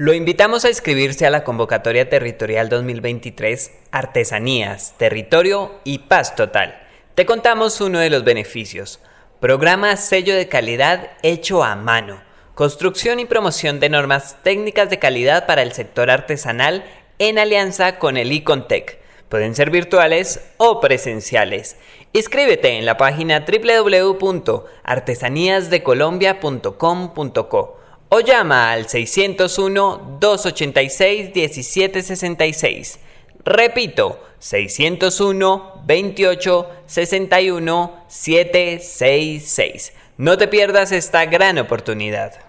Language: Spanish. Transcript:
Lo invitamos a inscribirse a la convocatoria territorial 2023 Artesanías, Territorio y Paz Total. Te contamos uno de los beneficios. Programa sello de calidad hecho a mano. Construcción y promoción de normas técnicas de calidad para el sector artesanal en alianza con el Icontec. Pueden ser virtuales o presenciales. Inscríbete en la página www.artesaníasdecolombia.com.co o llama al 601-286-1766. Repito, 601-28-61-766. No te pierdas esta gran oportunidad.